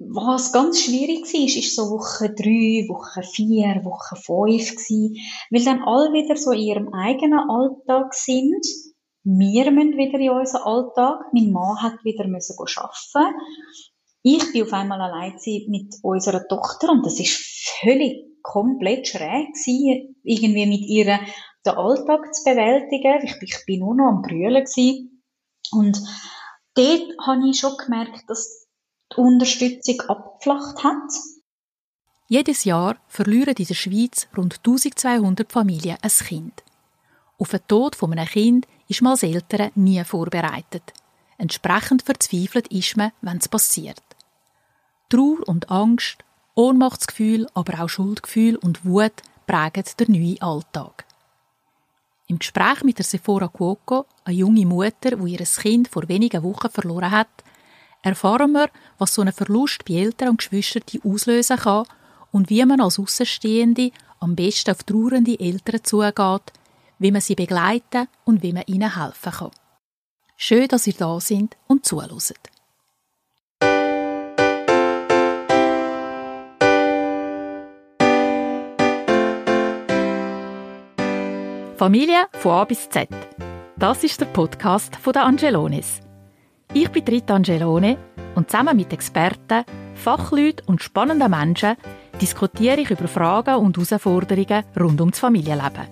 was ganz schwierig war, ist so Woche drei, Woche vier, Woche fünf gewesen, weil dann alle wieder so in ihrem eigenen Alltag sind. Wir müssen wieder in unseren Alltag. Mein Mann hat wieder müssen arbeiten. Ich bin auf einmal allein mit unserer Tochter und das ist völlig komplett schräg gewesen, irgendwie mit ihr den Alltag zu bewältigen. Ich, ich bin nur noch am Brüllen gewesen. Und dort habe ich schon gemerkt, dass die Unterstützung abgeflacht hat. Jedes Jahr verlieren in der Schweiz rund 1200 Familien ein Kind. Auf den Tod von einem Kind ist man als Eltern nie vorbereitet. Entsprechend verzweifelt ist man, wenn es passiert. Trauer und Angst, Ohnmachtsgefühl, aber auch Schuldgefühl und Wut prägen den neuen Alltag. Im Gespräch mit der Sephora Cuoco, eine junge Mutter, die ihr Kind vor wenigen Wochen verloren hat, erfahren wir, was so ein Verlust bei Eltern und Geschwistern auslösen kann und wie man als Außenstehende am besten auf trauernde Eltern zugeht, wie man sie begleiten und wie man ihnen helfen kann. Schön, dass ihr da sind und zuhört. Familie von A bis Z. Das ist der Podcast von der Angelonis. Ich bin Rita Angelone und zusammen mit Experten, Fachleuten und spannenden Menschen diskutiere ich über Fragen und Herausforderungen rund um das Familienleben.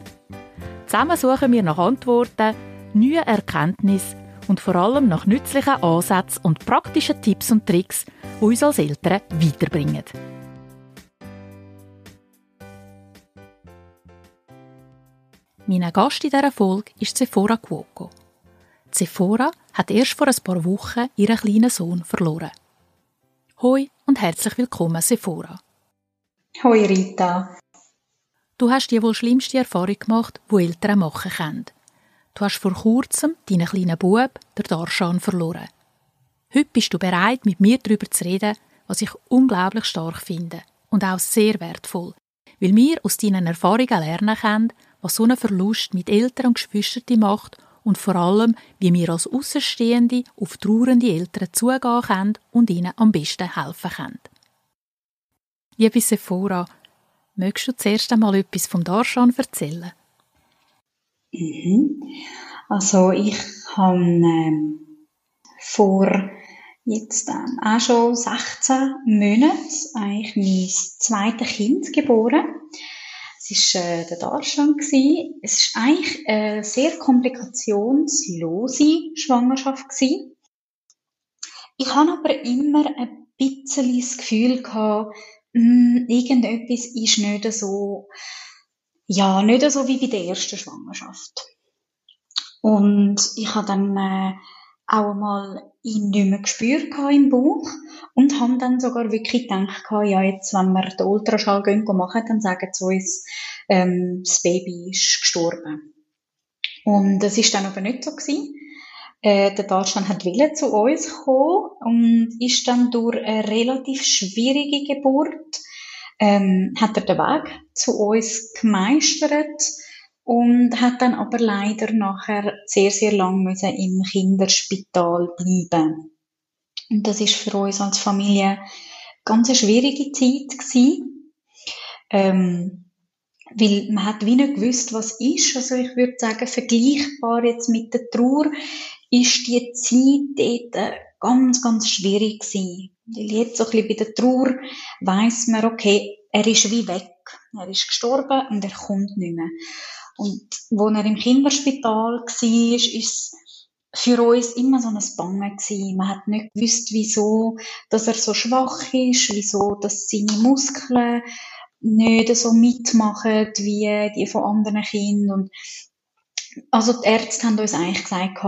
Zusammen suchen wir nach Antworten, neuen Erkenntnissen und vor allem nach nützlichen Ansätzen und praktischen Tipps und Tricks, die uns als Eltern weiterbringen. Mein Gast in dieser Folge ist Sephora Cuoco. Sephora hat erst vor ein paar Wochen ihren kleinen Sohn verloren. Hoi und herzlich willkommen, Sephora. Hoi, Rita. Du hast die wohl schlimmste Erfahrung gemacht, die Eltern machen können. Du hast vor kurzem deinen kleinen Bub, der Darshan, verloren. Heute bist du bereit, mit mir darüber zu reden, was ich unglaublich stark finde und auch sehr wertvoll, weil wir aus deinen Erfahrungen lernen können, was so ein Verlust mit Eltern und Geschwistern macht und vor allem, wie wir als Außenstehende auf trauernde Eltern zugehen können und ihnen am besten helfen können. Liebe Sephora, möchtest du zuerst einmal etwas vom Darshan erzählen? Mhm. Also ich habe ähm, vor jetzt ähm, auch schon 16 Monaten eigentlich mein zweites Kind geboren. Es war äh, der Darshan. Es war eigentlich eine sehr komplikationslose Schwangerschaft. Gewesen. Ich hatte aber immer ein bisschen das Gefühl gehabt, mh, hm, irgendetwas ist nicht so, ja, nicht so wie bei der ersten Schwangerschaft. Und ich habe dann äh, auch einmal nicht mehr gespürt im Bauch und haben dann sogar wirklich gedacht, ja, jetzt, wenn wir den Ultraschall gehen machen, dann sagen sie uns, ähm, das Baby ist gestorben. Und das ist dann aber nicht so gewesen. Äh, der Deutschland hat Wille zu uns kommen und ist dann durch eine relativ schwierige Geburt ähm, hat er den Weg zu uns gemeistert und hat dann aber leider nachher sehr, sehr lang müssen im Kinderspital bleiben. Und das ist für uns als Familie ganz eine schwierige Zeit gewesen, ähm, weil man hat wie nicht gewusst, was ist. Also ich würde sagen, vergleichbar jetzt mit der Trauer ist die Zeit dort ganz, ganz schwierig gewesen. Weil jetzt so ein bisschen bei der Trauer weiss man, okay, er ist wie weg. Er ist gestorben und er kommt nicht mehr. Und wo er im Kinderspital war, ist es für uns immer so ein Bangen gewesen. Man hat nicht gewusst, wieso, dass er so schwach ist, wieso, dass seine Muskeln nicht so mitmachen wie die von anderen Kindern. Und also die Ärzte haben uns eigentlich gesagt,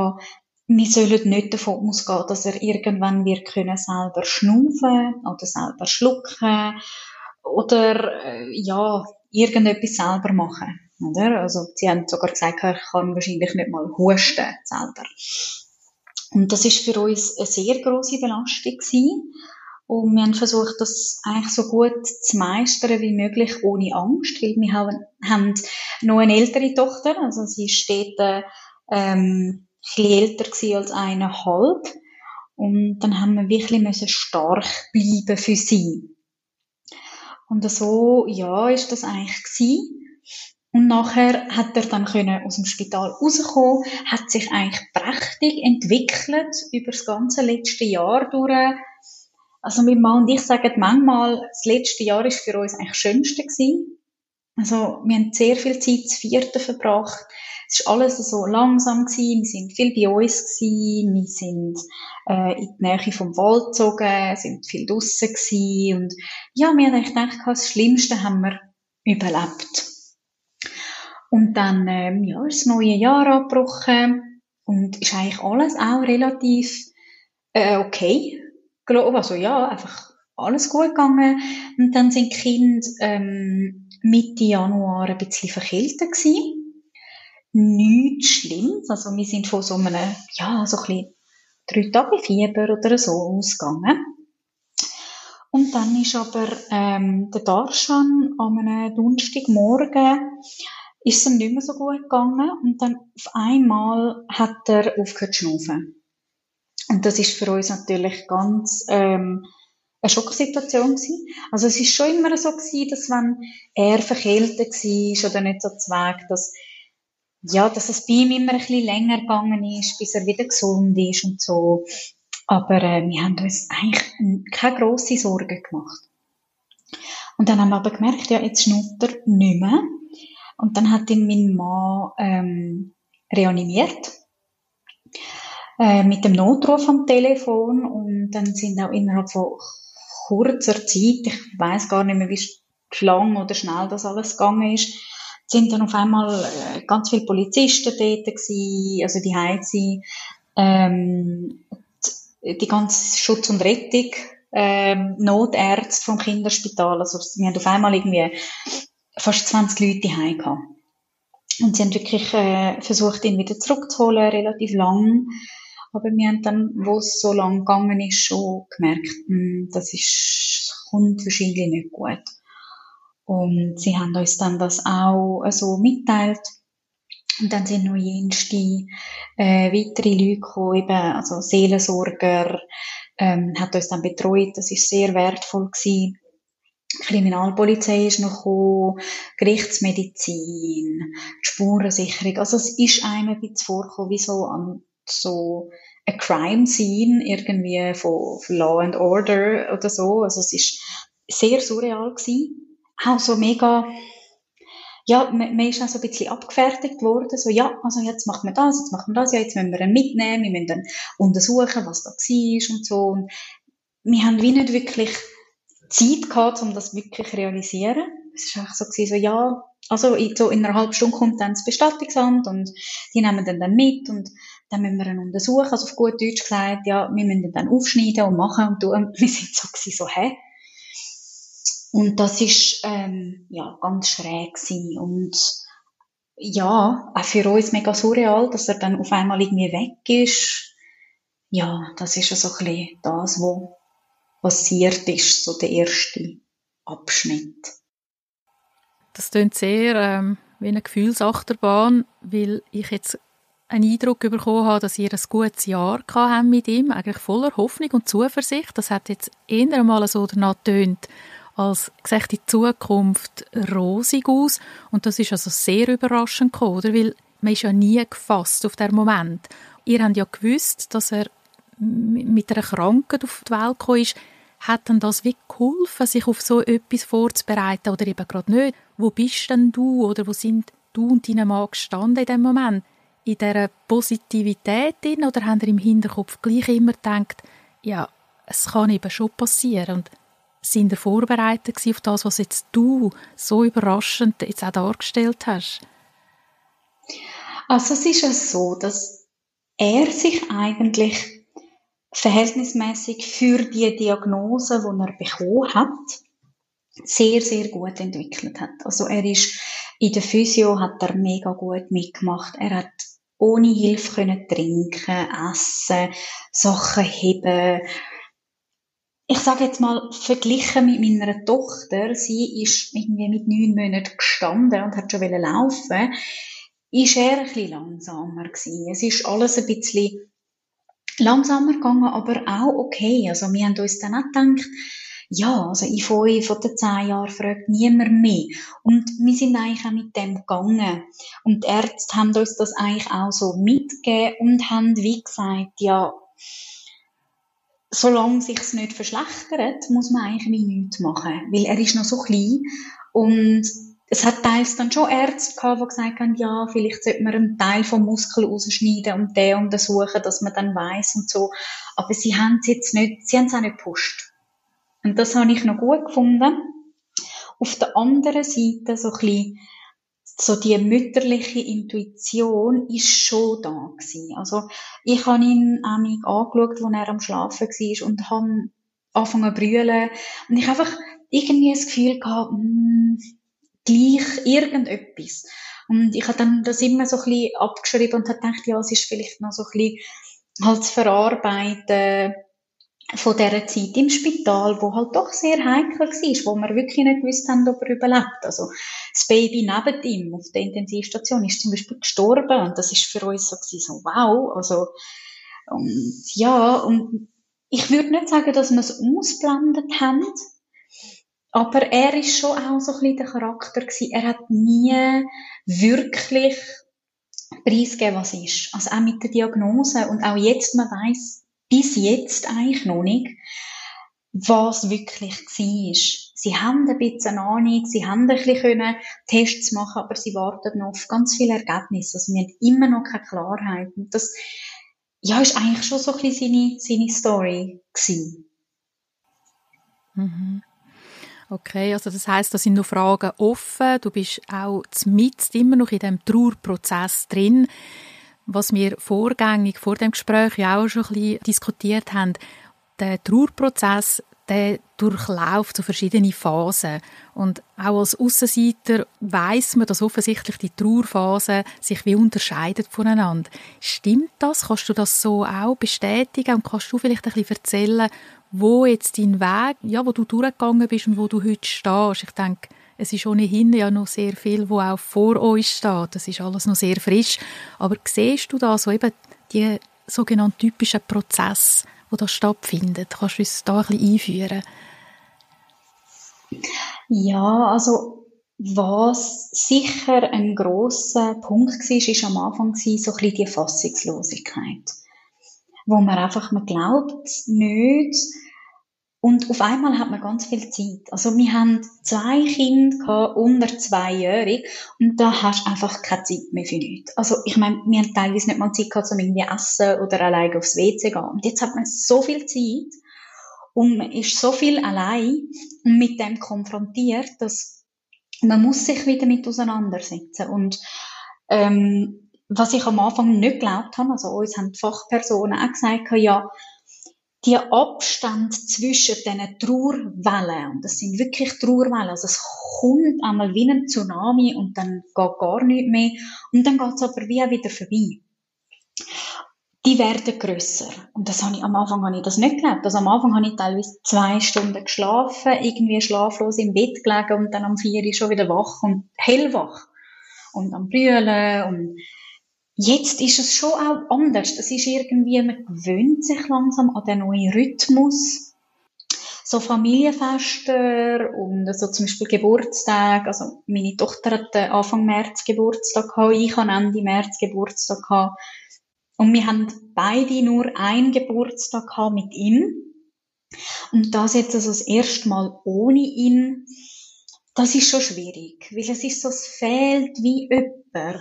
wir sollen nicht davon ausgehen, dass er irgendwann wir können selber schnaufen oder selber schlucken oder äh, ja irgendetwas selber machen. Oder? Also, sie haben sogar gesagt, er kann wahrscheinlich nicht mal husten selber. Und das ist für uns eine sehr große Belastung gewesen. Und wir haben versucht, das eigentlich so gut zu meistern wie möglich, ohne Angst, weil wir haben, noch eine ältere Tochter, also sie steht ähm, ein älter gewesen als eineinhalb. Und dann haben wir wirklich müssen stark bleiben für sie. Und so, ja, ist das eigentlich gewesen. Und nachher hat er dann können aus dem Spital rauskommen, hat sich eigentlich prächtig entwickelt über das ganze letzte Jahr durch. Also mein Mann und ich sagen manchmal, das letzte Jahr ist für uns eigentlich das Schönste gewesen. Also wir haben sehr viel Zeit zu vierten verbracht. Es war alles so langsam gewesen. Wir sind viel bei uns gewesen. Wir sind äh, in die Nähe vom Wald gezogen, sind viel draussen gewesen. Und ja, wir haben eigentlich gedacht, das Schlimmste haben wir überlebt. Und dann ähm, ja, ist das neue Jahr abgebrochen und ist eigentlich alles auch relativ äh, okay. Also ja, einfach alles gut gegangen. Und dann sind die Kinder ähm, Mitte Januar ein bisschen verkältet gewesen. Nichts Schlimmes. Also wir sind von so einem, ja, so ein bisschen drei Tage Fieber oder so ausgegangen. Und dann ist aber ähm, der Darshan an einem Donnerstagmorgen ist es ihm nicht mehr so gut gegangen und dann auf einmal hat er aufgehört zu schnaufen. Und das ist für uns natürlich ganz ähm, eine Schocksituation gewesen. Also es ist schon immer so gewesen, dass wenn er verkältet war oder nicht so zweig, dass ja, dass es bei ihm immer ein bisschen länger gegangen ist, bis er wieder gesund ist und so. Aber äh, wir haben uns eigentlich keine grosse Sorgen gemacht. Und dann haben wir aber gemerkt, ja, jetzt schnurrt er nicht mehr. Und dann hat ihn mein Mann ähm, reanimiert äh, mit dem Notruf am Telefon. Und dann sind auch innerhalb von kurzer Zeit, ich weiß gar nicht mehr, wie lang oder schnell das alles gegangen ist, sind dann auf einmal äh, ganz viele Polizisten dort gewesen, also die Heizi, ähm, die, ganze Schutz und Rettung, ähm, Notärzte vom Kinderspital, also wir haben auf einmal irgendwie fast 20 Leute gehabt. Und sie haben wirklich äh, versucht, ihn wieder zurückzuholen, relativ lang. Aber wir haben dann, wo es so lang gegangen ist, schon gemerkt, mh, hm, das ist, kommt wahrscheinlich nicht gut. Und sie haben uns dann das auch äh, so mitteilt. Und dann sind noch jenste äh, weitere Leute gekommen, eben, also Seelensorger, ähm, hat uns dann betreut. Das ist sehr wertvoll gewesen. Kriminalpolizei ist noch gekommen, Gerichtsmedizin, die Spurensicherung. Also es ist einem ein bisschen vorgekommen, wie so an so ein Crime Scene irgendwie von, von Law and Order oder so. Also es ist sehr surreal gewesen. Auch so mega, ja, man, man ist auch so ein bisschen abgefertigt worden. So, ja, also jetzt machen wir das, jetzt machen wir das, ja, jetzt müssen wir ihn mitnehmen, wir müssen dann untersuchen, was da war und so. Und wir haben wie nicht wirklich Zeit gehabt, um das wirklich zu realisieren. Es war einfach so, gewesen, so ja, also so in einer halben Stunde kommt dann das Bestattungsamt und die nehmen dann, dann mit und dann müssen wir ihn untersuchen. Also auf gut Deutsch gesagt, ja, wir müssen ihn dann aufschneiden und machen und tun. Wir sind so gewesen, so, hä? Und das ist, ähm, ja, ganz schräg gewesen. Und, ja, auch für uns mega surreal, dass er dann auf einmal irgendwie weg ist. Ja, das ist ja so ein bisschen das, was passiert ist, so der erste Abschnitt. Das klingt sehr ähm, wie eine Gefühlsachterbahn, weil ich jetzt einen Eindruck bekommen habe, dass ihr ein gutes Jahr habt mit ihm, eigentlich voller Hoffnung und Zuversicht. Das hat jetzt eher mal so danach getönt, als gesagt, die Zukunft rosig aus. Und das ist also sehr überraschend gekommen, oder? Weil man ist ja nie gefasst auf den Moment. Ihr habt ja gewusst, dass er mit einer Krankheit auf die Welt gekommen ist. Hat denn das wie geholfen, sich auf so etwas vorzubereiten oder eben gerade nicht? Wo bist denn du oder wo sind du und deine Mann gestanden in dem Moment? in dieser Positivität drin oder haben ihr im Hinterkopf gleich immer gedacht, ja, es kann eben schon passieren und sind ihr vorbereitet auf das, was jetzt du so überraschend jetzt auch dargestellt hast? Also es ist ja so, dass er sich eigentlich verhältnismäßig für die Diagnose, die er bekommen hat, sehr, sehr gut entwickelt hat. Also er ist in der Physio hat er mega gut mitgemacht. Er hat ohne Hilfe können trinken, essen, Sachen heben. Ich sage jetzt mal, verglichen mit meiner Tochter, sie ist irgendwie mit neun Monaten gestanden und hat schon laufen ist er ein bisschen langsamer gewesen. Es ist alles ein bisschen langsamer gegangen, aber auch okay. Also wir haben uns dann auch gedacht, ja, also in fünf von zehn Jahren fragt niemand mehr. Und wir sind eigentlich auch mit dem gegangen. Und die Ärzte haben uns das eigentlich auch so mitgegeben und haben wie gesagt, ja, solange sich's nicht verschlechtert, muss man eigentlich nichts machen. Weil er ist noch so klein und es hat teils dann schon Ärzte gehabt, die gesagt haben, ja, vielleicht sollte man einen Teil vom Muskel rausschneiden und den untersuchen, dass man dann weiß und so. Aber sie haben es jetzt nicht, sie haben es auch nicht gepusht. Und das habe ich noch gut gefunden. Auf der anderen Seite so ein bisschen, so die mütterliche Intuition ist schon da gewesen. Also ich habe ihn auch mich angeschaut, als er am Schlafen war und habe angefangen zu brüllen. Und ich habe einfach irgendwie das Gefühl gehabt, mh, hm, gleich irgendetwas. Und ich habe dann das immer so ein bisschen abgeschrieben und habe gedacht, ja, es ist vielleicht noch so ein bisschen halt zu verarbeiten, von dieser Zeit im Spital, wo halt doch sehr heikel war, wo wir wirklich nicht gewusst haben, ob er überlebt. Also das Baby neben ihm auf der Intensivstation ist zum Beispiel gestorben und das ist für uns so, so wow, also und ja, und ich würde nicht sagen, dass wir es ausblendet haben, aber er ist schon auch so ein bisschen der Charakter gewesen. Er hat nie wirklich preisgegeben, was ist. Also auch mit der Diagnose und auch jetzt, man weiß bis jetzt eigentlich noch nicht, was wirklich war. Sie haben ein bisschen Ahnung, sie haben ein bisschen Tests machen, aber sie warten noch auf ganz viele Ergebnisse. Also wir haben immer noch keine Klarheit. Und das, ja, ist eigentlich schon so ein bisschen seine, seine Story gewesen. Mhm. Okay, also das heißt, da sind noch Fragen offen. Du bist auch mit immer noch in dem Trauerprozess drin was wir vorgängig vor dem Gespräch ja auch schon ein bisschen diskutiert haben, der Trauerprozess, der durchläuft so verschiedene Phasen. Und auch als Aussenseiter weiß man, dass offensichtlich die Trauerphasen sich wie unterscheiden voneinander. Stimmt das? Kannst du das so auch bestätigen? Und kannst du vielleicht ein bisschen erzählen, wo jetzt dein Weg, ja, wo du durchgegangen bist und wo du heute stehst? Ich denke, es ist ohnehin ja noch sehr viel, wo auch vor uns steht. Das ist alles noch sehr frisch. Aber siehst du da so eben die sogenannten typischen Prozesse, die da stattfinden? Kannst du uns da ein bisschen einführen? Ja, also was sicher ein großer Punkt war, ist am Anfang so ein bisschen die Fassungslosigkeit, wo man einfach man glaubt nicht, und auf einmal hat man ganz viel Zeit. Also wir haben zwei Kinder unter zweijährig und da hast du einfach keine Zeit mehr für nichts. Also ich meine, wir haben teilweise nicht mal Zeit gehabt, um irgendwie essen oder alleine aufs WC zu gehen. Und jetzt hat man so viel Zeit und man ist so viel allein und mit dem konfrontiert, dass man muss sich wieder mit auseinandersetzen. Und ähm, was ich am Anfang nicht geglaubt habe, also uns haben die Fachpersonen auch gesagt, ja, die Abstand zwischen diesen Trauerwellen, und das sind wirklich Trauerwellen, also es kommt einmal wie ein Tsunami und dann geht gar nichts mehr und dann geht es aber wie auch wieder vorbei. Die werden grösser. Und das habe ich, am Anfang habe ich das nicht geglaubt. Also am Anfang habe ich teilweise zwei Stunden geschlafen, irgendwie schlaflos im Bett gelegen und dann am vier schon wieder wach und hellwach. Und am Brüllen und Jetzt ist es schon auch anders. Das ist irgendwie, man gewöhnt sich langsam an den neuen Rhythmus. So Familienfeste und so zum Beispiel Geburtstag. Also meine Tochter hat Anfang März Geburtstag gehabt, ich habe Ende März Geburtstag gehabt. Und wir haben beide nur einen Geburtstag gehabt mit ihm. Und das jetzt also das erste Mal ohne ihn, das ist schon schwierig, weil es ist so, es fehlt wie jemand.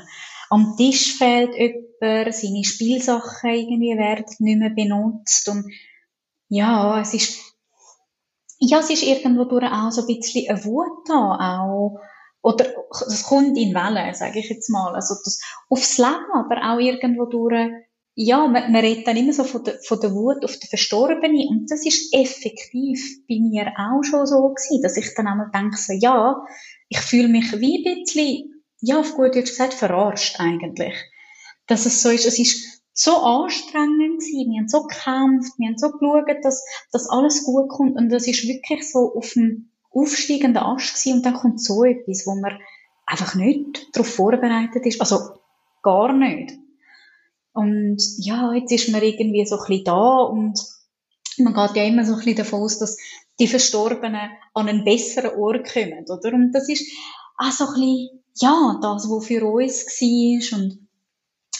Am Tisch fehlt jemand, seine Spielsachen irgendwie werden nicht mehr benutzt und ja, es ist, ja, es ist irgendwo durch auch so ein bisschen eine Wut da, auch, oder es kommt in Wellen, sage ich jetzt mal, also das, aufs Leben, aber auch irgendwo durch, ja, man, man redet dann immer so von der, von der Wut auf den Verstorbenen und das ist effektiv bei mir auch schon so gewesen, dass ich dann einmal denke so, ja, ich fühle mich wie ein bisschen ja, auf gut Deutsch gesagt, verarscht eigentlich. Dass es so ist, es ist so anstrengend gewesen, wir haben so gekämpft, wir haben so geschaut, dass, dass alles gut kommt und das ist wirklich so auf dem aufsteigenden Ast gewesen und dann kommt so etwas, wo man einfach nicht darauf vorbereitet ist, also gar nicht. Und ja, jetzt ist man irgendwie so ein bisschen da und man geht ja immer so ein bisschen davon aus, dass die Verstorbenen an einen besseren Ort kommen, oder? Und das ist auch so ein bisschen, ja, das, was für uns war und,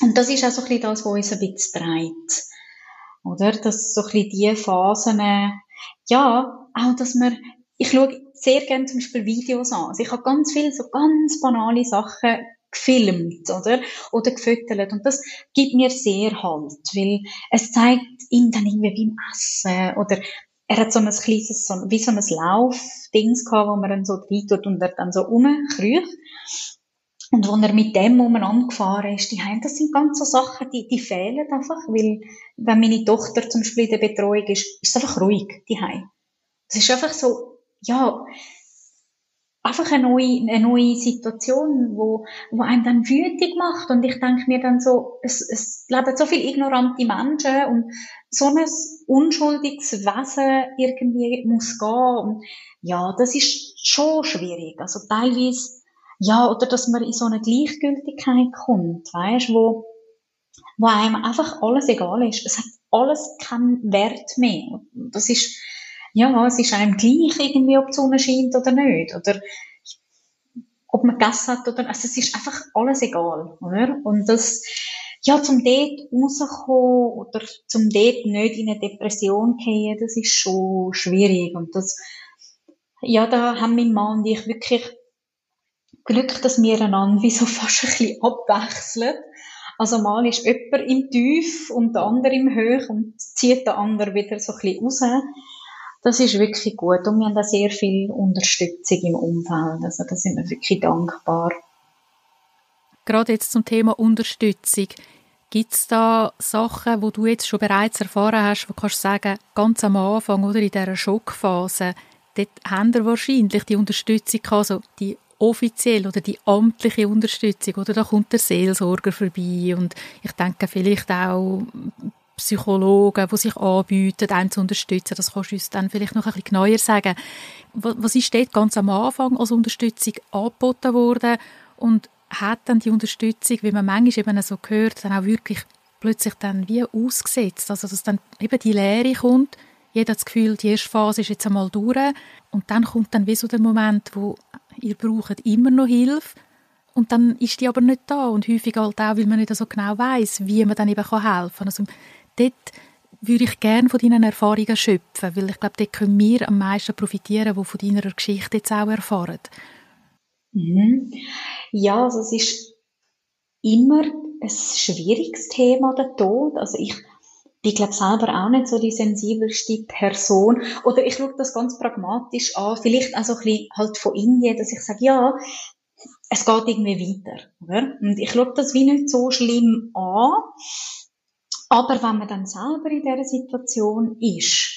und das ist auch so ein bisschen das, was uns ein bisschen treibt. Oder? Dass so ein bisschen die Phasen, ja, auch, dass man, ich schaue sehr gerne zum Beispiel Videos an. Also ich habe ganz viele so ganz banale Sachen gefilmt, oder? Oder gefüttert. Und das gibt mir sehr Halt, weil es zeigt ihm dann irgendwie beim Essen oder er hat so ein kleines, so, wie so ein Laufdings gehabt, wo man dann so reintut und er dann so rumkriecht. Und wo er mit dem umeinander gefahren ist, die haben, das sind ganz so Sachen, die, die fehlen einfach, weil, wenn meine Tochter zum Beispiel in der Betreuung ist, ist es einfach ruhig, die. Es ist einfach so, ja, einfach eine neue, eine neue Situation, wo, wo einen dann wütig macht. Und ich denke mir dann so, es, es leben so viele ignorante Menschen und so ein unschuldiges Wesen irgendwie muss gehen. Und ja, das ist schon schwierig. Also teilweise, ja, oder dass man in so eine Gleichgültigkeit kommt, weißt, wo, wo einem einfach alles egal ist. Es hat alles keinen Wert mehr. Das ist, ja, es ist einem gleich irgendwie, ob die Sonne scheint oder nicht. Oder ob man gegessen hat oder, also es ist einfach alles egal, oder? Und das, ja, zum dort rauskommen oder zum dort nicht in eine Depression gehen, das ist schon schwierig. Und das, ja, da haben mein Mann und ich wirklich Glück, dass wir einander wie so fast ein bisschen abwechseln. Also mal ist jemand im Tief und der andere im Hoch und zieht der andere wieder so ein bisschen raus. Das ist wirklich gut und wir haben da sehr viel Unterstützung im Umfeld. Also da sind wir wirklich dankbar. Gerade jetzt zum Thema Unterstützung. Gibt es da Sachen, wo du jetzt schon bereits erfahren hast, wo du kannst sagen, ganz am Anfang oder in dieser Schockphase, dort haben wir wahrscheinlich die Unterstützung gehabt, also die offiziell oder die amtliche Unterstützung, oder da kommt der Seelsorger vorbei und ich denke vielleicht auch Psychologen, die sich anbieten, einen zu unterstützen. Das kannst du uns dann vielleicht noch ein bisschen genauer sagen. Was ist dort ganz am Anfang als Unterstützung angeboten worden und hat dann die Unterstützung, wie man manchmal eben so gehört, dann auch wirklich plötzlich dann wie ausgesetzt? Also dass dann eben die Lehre kommt, jeder hat das Gefühl, die erste Phase ist jetzt einmal durch und dann kommt dann wie so der Moment, wo ihr braucht immer noch Hilfe und dann ist die aber nicht da und häufig halt auch, weil man nicht so genau weiß, wie man dann eben helfen kann. Also dort würde ich gerne von deinen Erfahrungen schöpfen, weil ich glaube, dort können wir am meisten profitieren, die von deiner Geschichte jetzt auch erfahren. Mhm. Ja, also es ist immer ein schwieriges Thema, der Tod. Also ich bin, glaube selber auch nicht so die sensibelste Person. Oder ich schaue das ganz pragmatisch an. Vielleicht auch so ein bisschen halt von Indien, dass ich sage, ja, es geht irgendwie weiter. Oder? Und ich schaue das wie nicht so schlimm an. Aber wenn man dann selber in dieser Situation ist,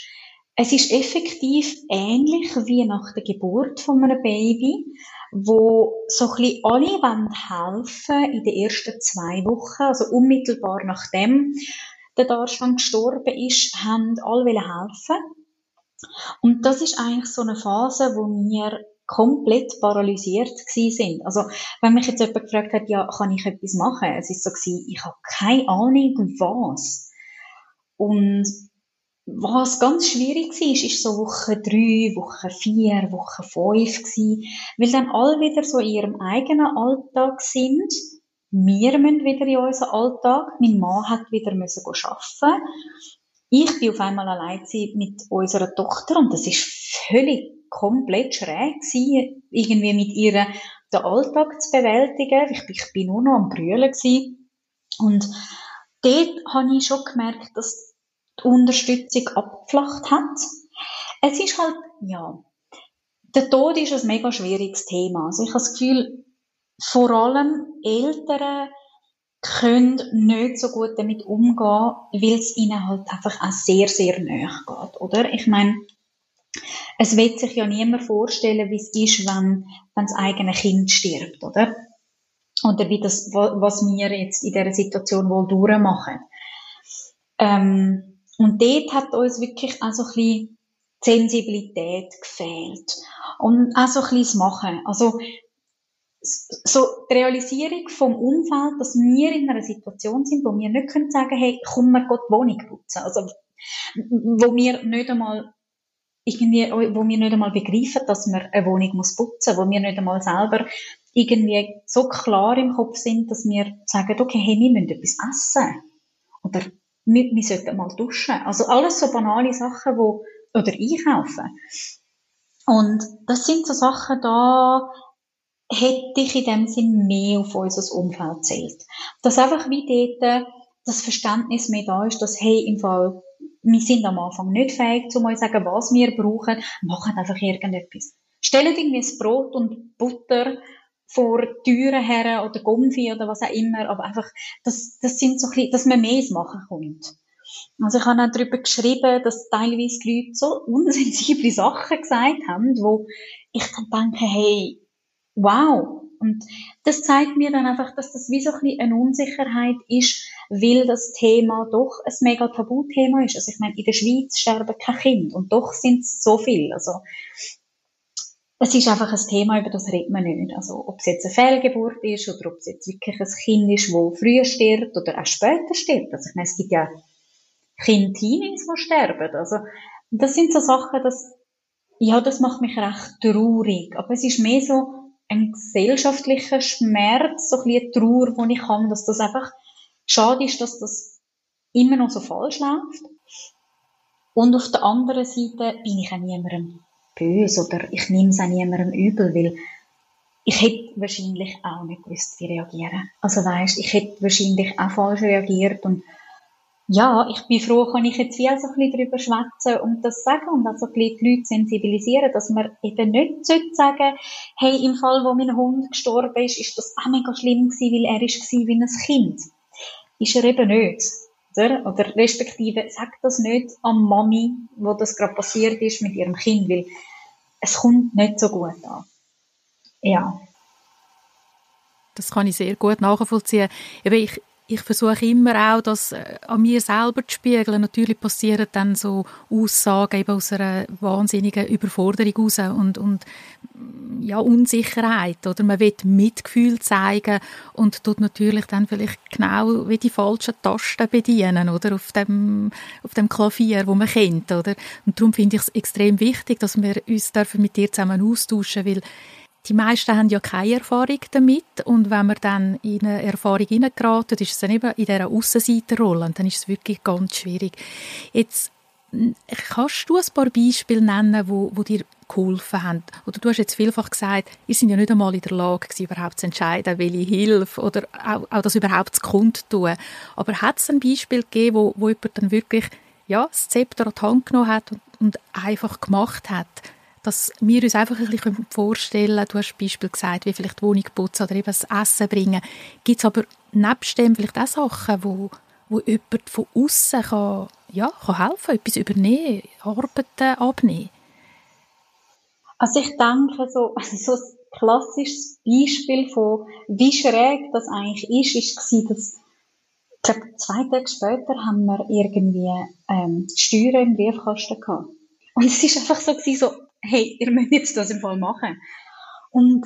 es ist effektiv ähnlich wie nach der Geburt von einem Baby, wo so ein bisschen alle wollen helfen in den ersten zwei Wochen, also unmittelbar nachdem der Darstand gestorben ist, haben alle helfen. Und das ist eigentlich so eine Phase, wo wir komplett paralysiert sind. Also, wenn mich jetzt jemand gefragt hat, ja, kann ich etwas machen? Es ist so gewesen, ich habe keine Ahnung, was. Und was ganz schwierig war, ist so Woche drei, Woche vier, Woche fünf gewesen, weil dann alle wieder so in ihrem eigenen Alltag sind. Wir müssen wieder in unseren Alltag. Mein Mann hat wieder müssen arbeiten. Ich bin auf einmal allein mit unserer Tochter und das ist völlig komplett schräg gewesen, irgendwie mit ihr den Alltag zu bewältigen. Ich, ich bin nur noch am Brüllen. Und dort habe ich schon gemerkt, dass die Unterstützung abgeflacht hat. Es ist halt, ja, der Tod ist ein mega schwieriges Thema. Also ich habe das Gefühl, vor allem Eltern können nicht so gut damit umgehen, weil es ihnen halt einfach auch sehr, sehr nahe geht, oder? Ich meine, es wird sich ja niemand vorstellen, wie es ist, wenn, wenn das eigene Kind stirbt, oder? Oder wie das, was wir jetzt in dieser Situation wohl durchmachen. Ähm, und dort hat uns wirklich auch so ein bisschen Sensibilität gefehlt. Und auch so ein bisschen das Machen. Also, so die Realisierung vom Umfeld, dass wir in einer Situation sind, wo wir nicht können sagen, hey, komm, gehen die Wohnung putzen. Also, wo wir nicht einmal irgendwie, wo wir nicht einmal begreifen, dass man eine Wohnung muss putzen, wo wir nicht einmal selber irgendwie so klar im Kopf sind, dass wir sagen, okay, hey, wir müssen etwas essen. Oder wir, wir sollten mal duschen. Also alles so banale Sachen, wo, oder einkaufen. Und das sind so Sachen, da hätte ich in dem Sinn mehr auf unser Umfeld zählt. Dass einfach wie dort das Verständnis mehr da ist, dass, hey, im Fall, wir sind am Anfang nicht fähig, zu mal sagen, was wir brauchen, machen einfach irgendetwas. Stellen irgendwie das Brot und Butter vor Türen her oder Gummi oder was auch immer, aber einfach, das, das sind so ein dass man mehr machen kommt. Also ich habe auch darüber geschrieben, dass teilweise die Leute so unsensible Sachen gesagt haben, wo ich dann denke, hey, wow. Und das zeigt mir dann einfach, dass das wie so ein bisschen eine Unsicherheit ist, weil das Thema doch ein mega Tabuthema ist. Also ich meine, in der Schweiz sterben keine Kinder und doch sind es so viele. Also es ist einfach ein Thema, über das redet man nicht. Also, ob es jetzt eine Fehlgeburt ist oder ob es jetzt wirklich ein Kind ist, das früher stirbt oder auch später stirbt. Also, ich meine, es gibt ja Kinder, Teenies, die sterben. Also, das sind so Sachen, das, ja, das macht mich recht traurig. Aber es ist mehr so ein gesellschaftlicher Schmerz, so ein bisschen Trauer, wo ich habe, dass das einfach schade ist, dass das immer noch so falsch läuft. Und auf der anderen Seite bin ich auch niemandem böse oder ich nehme es auch niemandem übel, weil ich hätte wahrscheinlich auch nicht gewusst, wie reagieren. Also weißt, ich hätte wahrscheinlich auch falsch reagiert und ja, ich bin froh, kann ich jetzt wie so ein bisschen darüber schwätzen und das sagen und also die Leute sensibilisieren, dass man eben nicht sagen hey, im Fall, wo mein Hund gestorben ist, ist das auch mega schlimm gewesen, weil er ist wie ein Kind. Ist er eben nicht. Oder? Oder respektive, sag das nicht an Mami, wo das gerade passiert ist mit ihrem Kind, weil es kommt nicht so gut an. Ja. Das kann ich sehr gut nachvollziehen. Ich, ich versuche immer auch, das äh, an mir selber zu spiegeln. Natürlich passieren dann so Aussagen eben aus einer wahnsinnigen Überforderung raus und, und ja, Unsicherheit. Oder man will Mitgefühl zeigen und tut natürlich dann vielleicht genau wie die falschen Tasten bedienen, oder? Auf dem, auf dem Klavier, wo man kennt, oder? Und darum finde ich es extrem wichtig, dass wir uns mit dir zusammen austauschen, weil die meisten haben ja keine Erfahrung damit und wenn man dann in eine Erfahrung hineingeraten, ist es dann eben in dieser Aussenseiterrolle und dann ist es wirklich ganz schwierig. Jetzt kannst du ein paar Beispiele nennen, wo, wo dir geholfen haben? Oder du hast jetzt vielfach gesagt, ihr sind ja nicht einmal in der Lage gewesen, überhaupt zu entscheiden, welche Hilfe oder auch, auch das überhaupt zu kundtun. Aber hat es ein Beispiel gegeben, wo, wo jemand dann wirklich ja, das Zepter an die Hand genommen hat und, und einfach gemacht hat? Dass wir uns einfach ein bisschen vorstellen können, du hast Beispiel gesagt, wie vielleicht die Wohnung putzen oder eben das Essen bringen. Gibt es aber nebst dem vielleicht auch Sachen, wo, wo jemand von außen kann, ja, kann helfen, etwas übernehmen, Arbeiten abnehmen? Also ich denke, so, so ein klassisches Beispiel von, wie schräg das eigentlich ist, ist dass ich glaube, zwei Tage später haben wir irgendwie ähm, Steuern im Briefkasten gehabt. Und es ist einfach so gewesen, so, hey, ihr müsst jetzt das im Fall machen. Und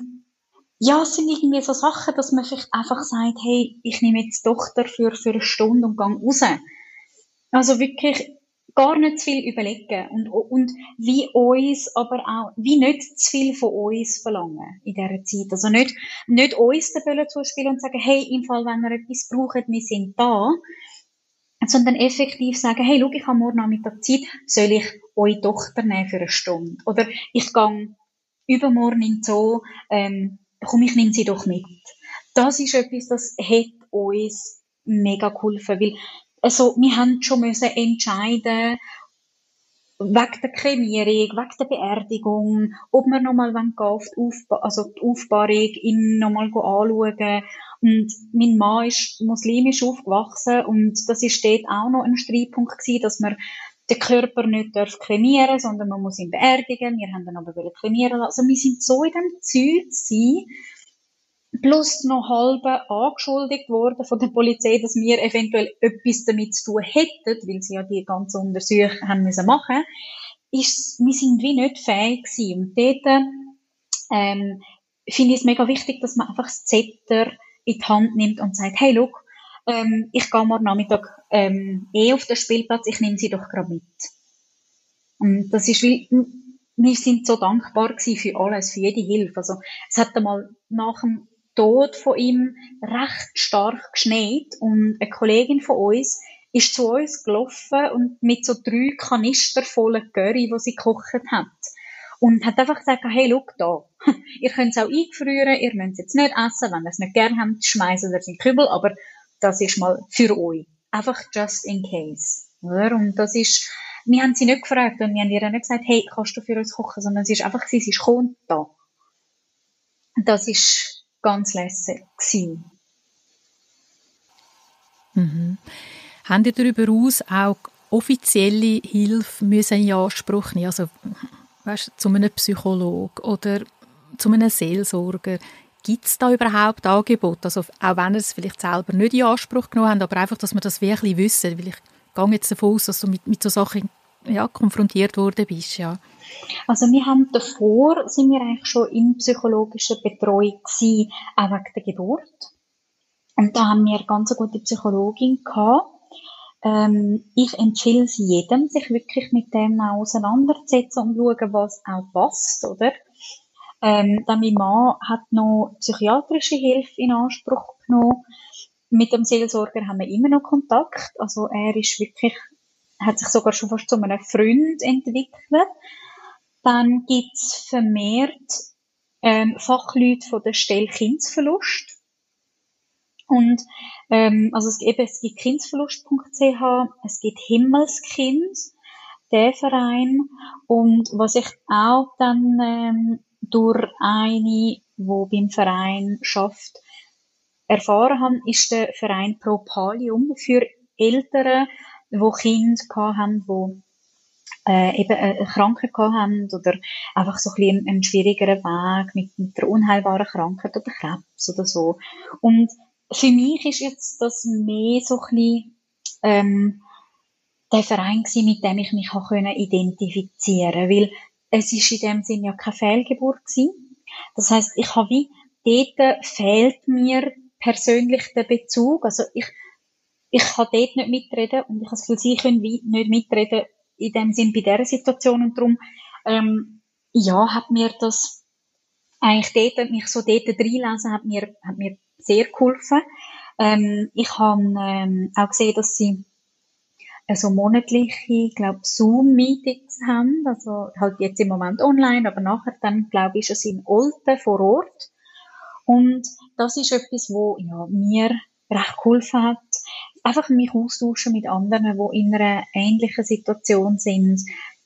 ja, es sind irgendwie so Sachen, dass man vielleicht einfach sagt, hey, ich nehme jetzt die Tochter für, für eine Stunde und gehe raus. Also wirklich gar nicht zu viel überlegen und, und wie uns, aber auch, wie nicht zu viel von uns verlangen in dieser Zeit. Also nicht, nicht uns den Böllen zuspielen und sagen, hey, im Fall, wenn ihr etwas braucht, wir sind da, sondern effektiv sagen, hey, schau, ich habe morgen Nachmittag Zeit, soll ich eure Tochter nehmen für eine Stunde? Oder ich gehe übermorgen in Zoo, ähm, komm, ich nehme sie doch mit. Das ist etwas, das hat uns mega geholfen, weil also, wir haben schon müssen entscheiden wegen der Kremierung, wegen der Beerdigung, ob wir nochmal auf die, Aufba also die Aufbahrung, nochmal anschauen. Und mein Mann ist muslimisch aufgewachsen und das ist dort auch noch ein Streitpunkt gewesen, dass man den Körper nicht darf kremieren, sondern man muss ihn beerdigen. Wir haben dann aber kremieren lassen. Also wir sind so in dem Zeug gewesen, plus noch halb angeschuldigt worden von der Polizei, dass wir eventuell etwas damit zu tun hätten, weil sie ja die ganze Untersuchung haben müssen machen, ist, wir sind wie nicht fähig gewesen. Und dort, ähm, finde ich es mega wichtig, dass man einfach das Zepter in die Hand nimmt und sagt, hey, look, ähm, ich gehe morgen Nachmittag ähm, eh auf den Spielplatz, ich nehme sie doch gerade mit. Und das ist wie, wir sind so dankbar gewesen für alles, für jede Hilfe. Also, es hat einmal nach dem Tod von ihm recht stark geschneit und eine Kollegin von uns ist zu uns gelaufen und mit so drei Kanister voller Curry, die sie gekocht hat. Und hat einfach gesagt, hey, schau da. ihr könnt es auch eingefrieren, ihr müsst es jetzt nicht essen, wenn ihr es nicht gerne habt, schmeißen ihr es in den Kübel, aber das ist mal für euch. Einfach just in case. Oder? Und das ist, wir haben sie nicht gefragt und wir haben ihr nicht gesagt, hey, kannst du für uns kochen, sondern es ist einfach, sie ist gekommen da. Das ist ganz lässig gewesen. Mhm. Haben ihr darüber aus auch offizielle Hilfe müssen in Anspruch nehmen? Also, weißt, zu einem Psychologen oder zu einem Seelsorger? Gibt es da überhaupt Angebote? Also, auch wenn ihr es vielleicht selber nicht in Anspruch genommen habt, aber einfach, dass wir das wirklich wissen. Weil ich gehe jetzt davon aus, dass du mit, mit so Sachen ja, konfrontiert worden bist. Ja. Also wir haben davor, sind wir eigentlich schon in psychologischer Betreuung gewesen, auch wegen der Geburt. Und da haben wir ganz eine gute Psychologin gehabt. Ähm, ich empfehle es jedem, sich wirklich mit dem auseinanderzusetzen und schauen, was auch passt, oder? Ähm, dann mein Mann hat noch psychiatrische Hilfe in Anspruch genommen. Mit dem Seelsorger haben wir immer noch Kontakt. Also er ist wirklich, hat sich sogar schon fast zu einem Freund entwickelt. Dann gibt's vermehrt ähm, Fachleute von der Stelle Kindsverlust. Und ähm, also es, eben, es gibt kindsverlust.ch, es gibt Himmelskind, der Verein. Und was ich auch dann ähm, durch eine, wo beim Verein schafft, erfahren habe, ist der Verein Pro Palium für Eltern, wo Kinder haben, wo äh, eben eine Krankheit haben oder einfach so ein bisschen einen schwierigeren Weg mit, mit einer unheilbaren Krankheit oder Krebs oder so. Und für mich ist jetzt das mehr so ein bisschen, ähm, der Verein gewesen, mit dem ich mich auch können identifizieren weil es ist in dem Sinn ja keine Fehlgeburt gewesen. Das heißt, ich habe wie, dort fehlt mir persönlich der Bezug. Also ich, ich kann dort nicht mitreden und ich habe das Gefühl, sie können wie nicht mitreden in dem Sinn bei dieser Situation und darum, ähm, ja, hat mir das eigentlich dort, mich so dort reinlesen, hat mir, hat mir sehr geholfen. Ähm, ich habe ähm, auch gesehen, dass sie also monatliche, glaube Zoom-Meetings haben, also halt jetzt im Moment online, aber nachher dann, glaube ich, ist es in Olten vor Ort. Und das ist etwas, wo ja, mir recht geholfen hat, einfach mich austauschen mit anderen, die in einer ähnlichen Situation sind,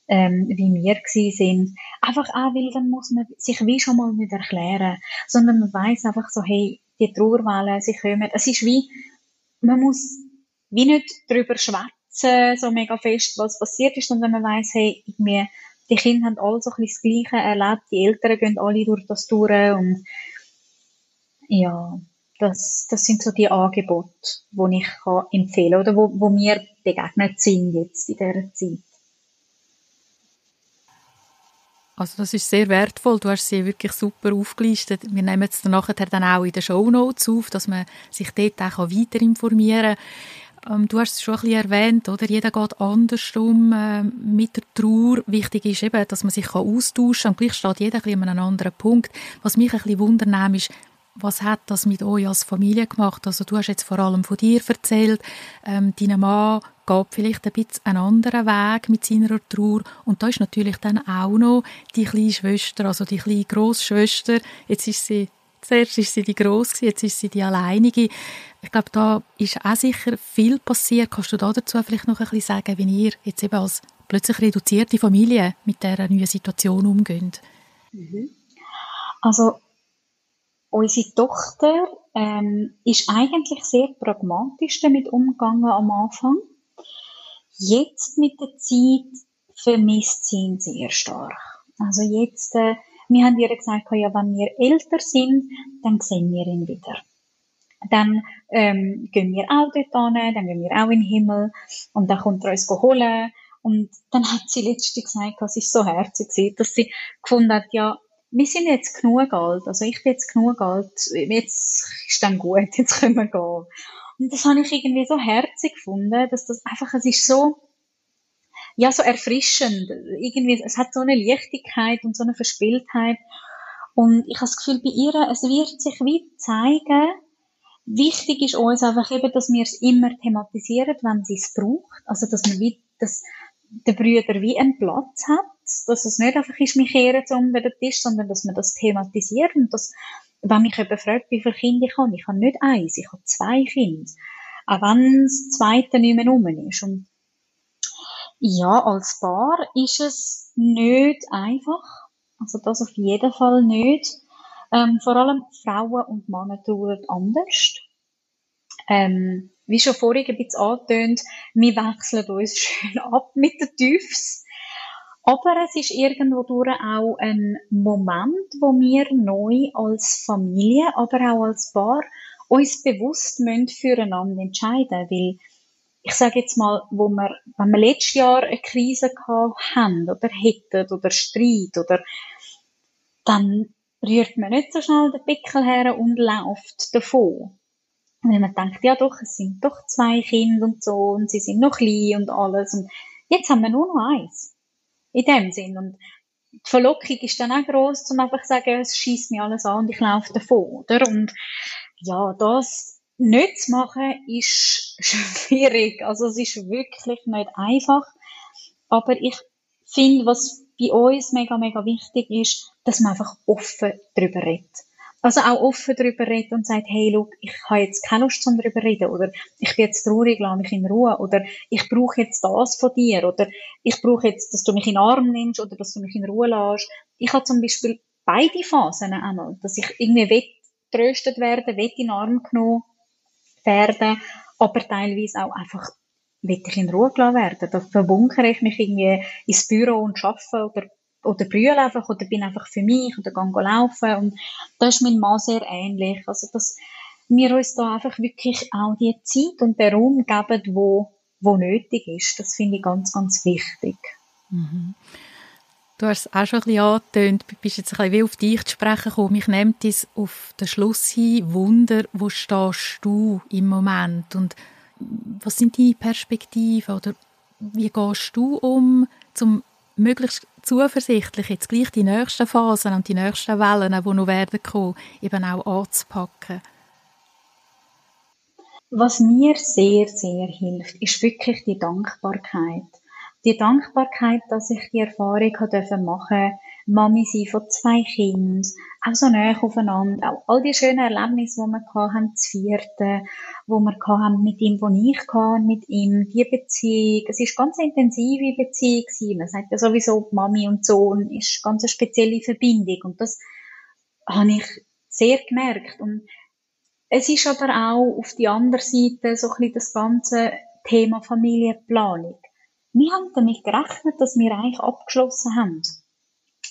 ähm, wie wir gewesen sind. Einfach auch, weil dann muss man sich wie schon mal nicht erklären, sondern man weiß einfach so, hey, die Trauerwellen, sie kommen. Es ist wie, man muss wie nicht darüber schwätzen, so mega fest, was passiert ist, sondern man weiß, hey, irgendwie, die Kinder haben alle so ein das Gleiche erlebt, die Eltern gehen alle durch das durch und ja, das, das sind so die Angebote, die ich kann empfehlen oder wo, wo mir begegnet sind jetzt in dieser Zeit. Also das ist sehr wertvoll. Du hast sie wirklich super aufgelistet. Wir nehmen es dann nachher dann auch in den Shownotes auf, dass man sich dort auch weiter informieren kann. Ähm, du hast es schon ein bisschen erwähnt, oder? Jeder geht anders um äh, mit der Trauer. Wichtig ist eben, dass man sich austauschen kann. Und gleich steht jeder ein bisschen an einem anderen Punkt. Was mich ein bisschen wundern ist, was hat das mit euch als Familie gemacht? Also du hast jetzt vor allem von dir erzählt, ähm, dein Mann geht vielleicht ein bisschen einen anderen Weg mit seiner Trauer und da ist natürlich dann auch noch die kleine Schwester, also die kleine Großschwester. Jetzt ist sie Zuerst ist sie die Grosse, jetzt ist sie die Alleinige. Ich glaube, da ist auch sicher viel passiert. Kannst du da dazu vielleicht noch ein bisschen sagen, wie ihr jetzt eben als plötzlich reduzierte Familie mit dieser neuen Situation umgeht? Mhm. Also Unsere Tochter ähm, ist eigentlich sehr pragmatisch damit umgegangen am Anfang. Jetzt mit der Zeit vermisst sie ihn sehr stark. Also jetzt, äh, wir haben ihr gesagt, ja, wenn wir älter sind, dann sehen wir ihn wieder. Dann ähm, gehen wir auch dort hin, dann gehen wir auch in den Himmel und dann kommt er uns holen. Und dann hat sie letztens gesagt, das ist so herzig, dass sie gefunden hat, ja, wir sind jetzt genug alt, also ich bin jetzt genug alt, jetzt ist dann gut, jetzt können wir gehen. Und das habe ich irgendwie so herzig gefunden, dass das einfach, es ist so, ja, so erfrischend. Irgendwie, es hat so eine Leichtigkeit und so eine Verspieltheit. Und ich habe das Gefühl, bei ihr, es wird sich wie zeigen, wichtig ist uns einfach eben, dass wir es immer thematisieren, wenn sie es braucht. Also, dass man wie, dass der Brüder wie einen Platz hat, dass es nicht einfach ist, mich kehren unter den Tisch, sondern dass man das thematisiert und dass, wenn mich jemand fragt, wie viele Kinder ich habe, ich habe nicht eins, ich habe zwei Kinder. Auch wenn das zweite nicht mehr rum ist. Und ja, als Paar ist es nicht einfach. Also das auf jeden Fall nicht. Ähm, vor allem Frauen und Männer tun anders. Ähm, wie schon vorhin ein bisschen angetönt, wir wechseln uns schön ab mit den Tiefs. Aber es ist irgendwo durch auch ein Moment, wo wir neu als Familie, aber auch als Paar uns bewusst müssen füreinander entscheiden, weil ich sage jetzt mal, wo wir, wenn wir letztes Jahr eine Krise gehabt haben oder hätten oder Streit oder dann rührt man nicht so schnell den Pickel her und läuft davon. Weil man denkt, ja doch, es sind doch zwei Kinder und so und sie sind noch klein und alles und jetzt haben wir nur noch eins. In dem Sinn. Und die Verlockung ist dann auch gross, um einfach zu sagen, es schießt mir alles an und ich laufe davon, oder? Und ja, das nicht zu machen, ist schwierig. Also es ist wirklich nicht einfach. Aber ich finde, was bei uns mega, mega wichtig ist, dass man einfach offen darüber redet. Also auch offen darüber redet und sagt, hey, look, ich habe jetzt keine Lust zum darüber reden oder ich bin jetzt traurig, lass mich in Ruhe oder ich brauche jetzt das von dir oder ich brauche jetzt, dass du mich in den Arm nimmst oder dass du mich in Ruhe lässt. Ich habe zum Beispiel beide Phasen einmal, dass ich irgendwie will tröstet werden, will in den Arm genommen werden, aber teilweise auch einfach will ich in Ruhe gelassen werden. Da verbunkere ich mich irgendwie ins Büro und arbeite oder oder brülle einfach oder bin einfach für mich oder gehe laufen und da ist mein Mann sehr ähnlich. Also dass wir uns da einfach wirklich auch die Zeit und den Raum geben, wo, wo nötig ist. Das finde ich ganz, ganz wichtig. Mhm. Du hast es auch schon ein bisschen angetönt, du bist jetzt ein bisschen wie auf dich zu sprechen gekommen. Mich nimmt es auf den Schluss hin, Wunder, wo stehst du im Moment und was sind deine Perspektiven oder wie gehst du um, zum möglichst zuversichtlich, jetzt gleich die nächsten Phasen und die nächsten Wellen, die noch werden kommen, eben auch anzupacken? Was mir sehr, sehr hilft, ist wirklich die Dankbarkeit. Die Dankbarkeit, dass ich die Erfahrung machen durfte, Mami sein von zwei Kindern, auch so nah aufeinander, auch all die schönen Erlebnisse, die wir hatten, das vierte, wo wir hatten mit ihm, wo ich hatte, mit ihm, die Beziehung, es ganz eine intensive Beziehung gewesen. Man sagt ja sowieso, Mami und Sohn ist ganz spezielle Verbindung und das habe ich sehr gemerkt und es ist aber auch auf die andere Seite so ein bisschen das ganze Thema Familienplanung. Wir haben damit gerechnet, dass wir eigentlich abgeschlossen haben.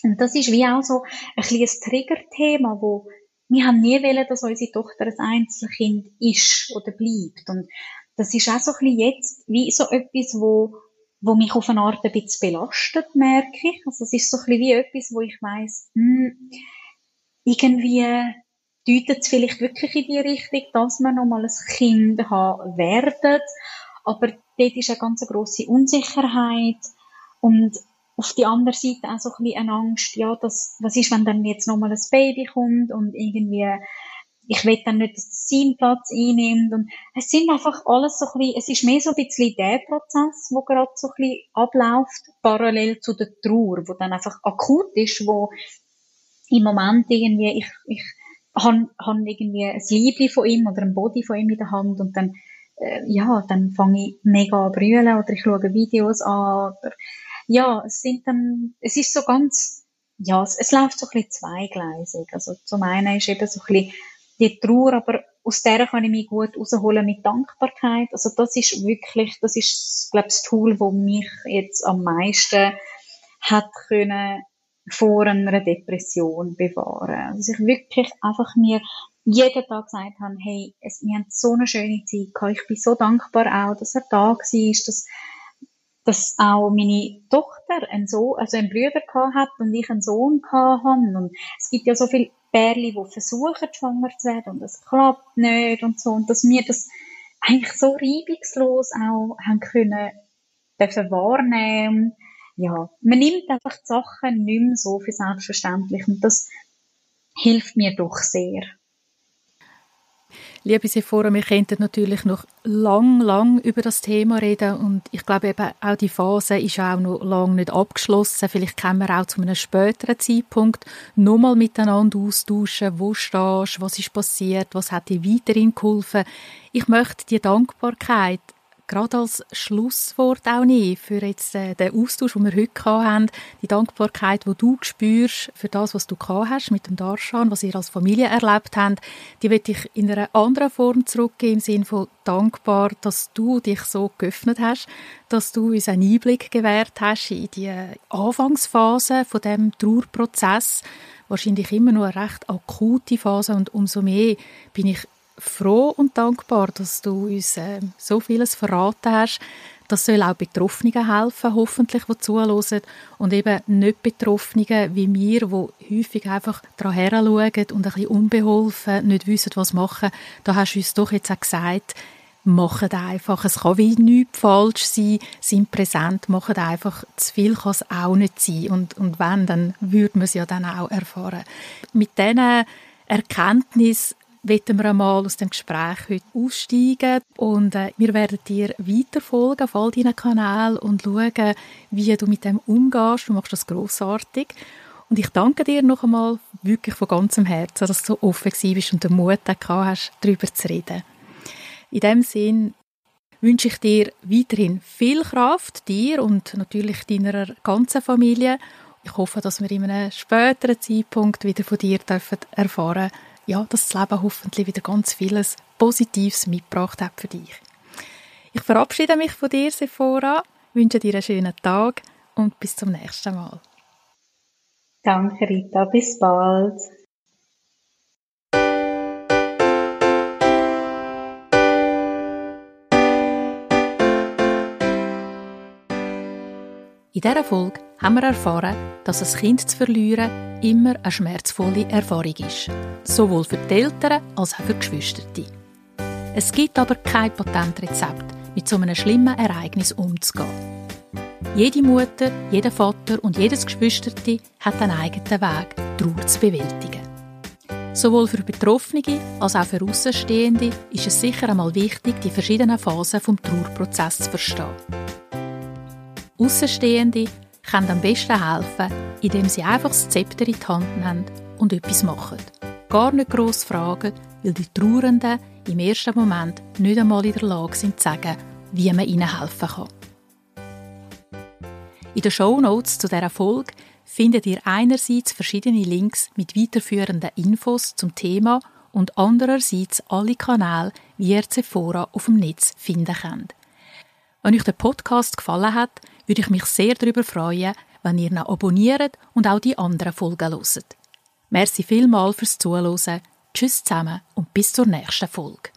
Und das ist wie auch so ein kleines Triggerthema, wo wir haben nie wollen, dass unsere Tochter ein Einzelkind ist oder bleibt. Und das ist auch so ein bisschen jetzt wie so etwas, wo, wo mich auf eine Art ein bisschen belastet, merke ich. Also es ist so ein bisschen wie etwas, wo ich weiss, hm, irgendwie deutet es vielleicht wirklich in die Richtung, dass wir nochmal ein Kind haben werden. Aber dort ist eine ganz grosse Unsicherheit. Und auf die andere Seite auch so ein bisschen eine Angst, ja, das, was ist, wenn dann jetzt nochmal ein Baby kommt und irgendwie, ich will dann nicht, dass das seinen Platz einnimmt und es sind einfach alles so ein bisschen, es ist mehr so ein bisschen der Prozess, wo gerade so ein bisschen abläuft, parallel zu der Trauer, wo dann einfach akut ist, wo im Moment irgendwie, ich, ich habe hab irgendwie ein Liebling von ihm oder ein Body von ihm in der Hand und dann, äh, ja, dann fange ich mega an brüllen oder ich schaue Videos an oder ja, es sind dann, es ist so ganz, ja, es, es läuft so ein bisschen zweigleisig. Also zum einen ist eben so ein bisschen die Trauer, aber aus der kann ich mich gut rausholen mit Dankbarkeit. Also das ist wirklich, das ist, glaube ich, das Tool, das mich jetzt am meisten hat können vor einer Depression bewahren. Also ich wirklich einfach mir jeden Tag gesagt habe, hey, es, wir haben so eine schöne Zeit gehabt. Ich bin so dankbar auch, dass er da war, dass dass auch meine Tochter einen Sohn, also einen Bruder hat und ich einen Sohn habe. Und es gibt ja so viele Pärchen, die versuchen, schwanger zu werden und es klappt nicht und so. Und dass wir das eigentlich so reibungslos auch haben können, dürfen wahrnehmen. Ja, man nimmt einfach die Sachen nicht mehr so für selbstverständlich und das hilft mir doch sehr. Liebe Sephora, wir könnten natürlich noch lang, lang über das Thema reden und ich glaube eben auch die Phase ist auch noch lange nicht abgeschlossen. Vielleicht können wir auch zu einem späteren Zeitpunkt nochmal miteinander austauschen, wo stehst, was ist passiert, was hat dir weiterhin geholfen. Ich möchte die Dankbarkeit gerade als Schlusswort auch nicht für jetzt äh, den Austausch, den wir heute haben, die Dankbarkeit, die du spürst für das, was du hast mit dem Darshan, was ihr als Familie erlebt habt, die will ich in einer anderen Form zurückgeben, im Sinne von dankbar, dass du dich so geöffnet hast, dass du uns einen Einblick gewährt hast in die Anfangsphase von dem Trauerprozess, wahrscheinlich immer noch eine recht akute Phase und umso mehr bin ich froh und dankbar, dass du uns äh, so vieles verraten hast. Das soll auch Betroffenen helfen, hoffentlich, die zuhören. Und eben nicht Betroffenen wie mir, die häufig einfach daran schauen und ein bisschen unbeholfen, nicht wissen, was machen. Da hast du uns doch jetzt auch gesagt, machen einfach. Es kann wie nichts falsch sein, sind präsent, machen einfach. Zu viel kann es auch nicht sein. Und, und wenn, dann würde man es ja dann auch erfahren. Mit diesen Erkenntnis wollen wir einmal aus dem Gespräch heute aussteigen und äh, wir werden dir weiterfolgen auf all deinen Kanälen und schauen, wie du mit dem umgehst. Du machst das grossartig. Und ich danke dir noch einmal wirklich von ganzem Herzen, dass du so offen bist und den Mut gehabt hast, darüber zu reden. In dem Sinn wünsche ich dir weiterhin viel Kraft, dir und natürlich deiner ganzen Familie. Ich hoffe, dass wir in einem späteren Zeitpunkt wieder von dir erfahren dürfen, ja, dass das Leben hoffentlich wieder ganz vieles Positives mitgebracht hat für dich. Ich verabschiede mich von dir, Sephora, wünsche dir einen schönen Tag und bis zum nächsten Mal. Danke, Rita. Bis bald. In dieser Folge haben wir erfahren, dass ein Kind zu verlieren immer eine schmerzvolle Erfahrung ist. Sowohl für die Eltern als auch für die Geschwister. Es gibt aber kein Patentrezept, mit so einem schlimmen Ereignis umzugehen. Jede Mutter, jeder Vater und jedes Geschwister hat einen eigenen Weg, Trauer zu bewältigen. Sowohl für Betroffene als auch für Außenstehende ist es sicher einmal wichtig, die verschiedenen Phasen vom Trauerprozess zu verstehen. Außenstehende können am besten helfen, indem sie einfach das Zepter in die Hand nehmen und etwas machen. Gar nicht gross fragen, weil die Trauernden im ersten Moment nicht einmal in der Lage sind zu sagen, wie man ihnen helfen kann. In den Show Notes zu dieser Folge findet ihr einerseits verschiedene Links mit weiterführenden Infos zum Thema und andererseits alle Kanäle, wie ihr Sephora auf dem Netz finden könnt. Wenn euch der Podcast gefallen hat, würde ich mich sehr darüber freuen, wenn ihr ihn abonniert und auch die anderen Folgen hört. Merci vielmals fürs Zuhören. Tschüss zusammen und bis zur nächsten Folge.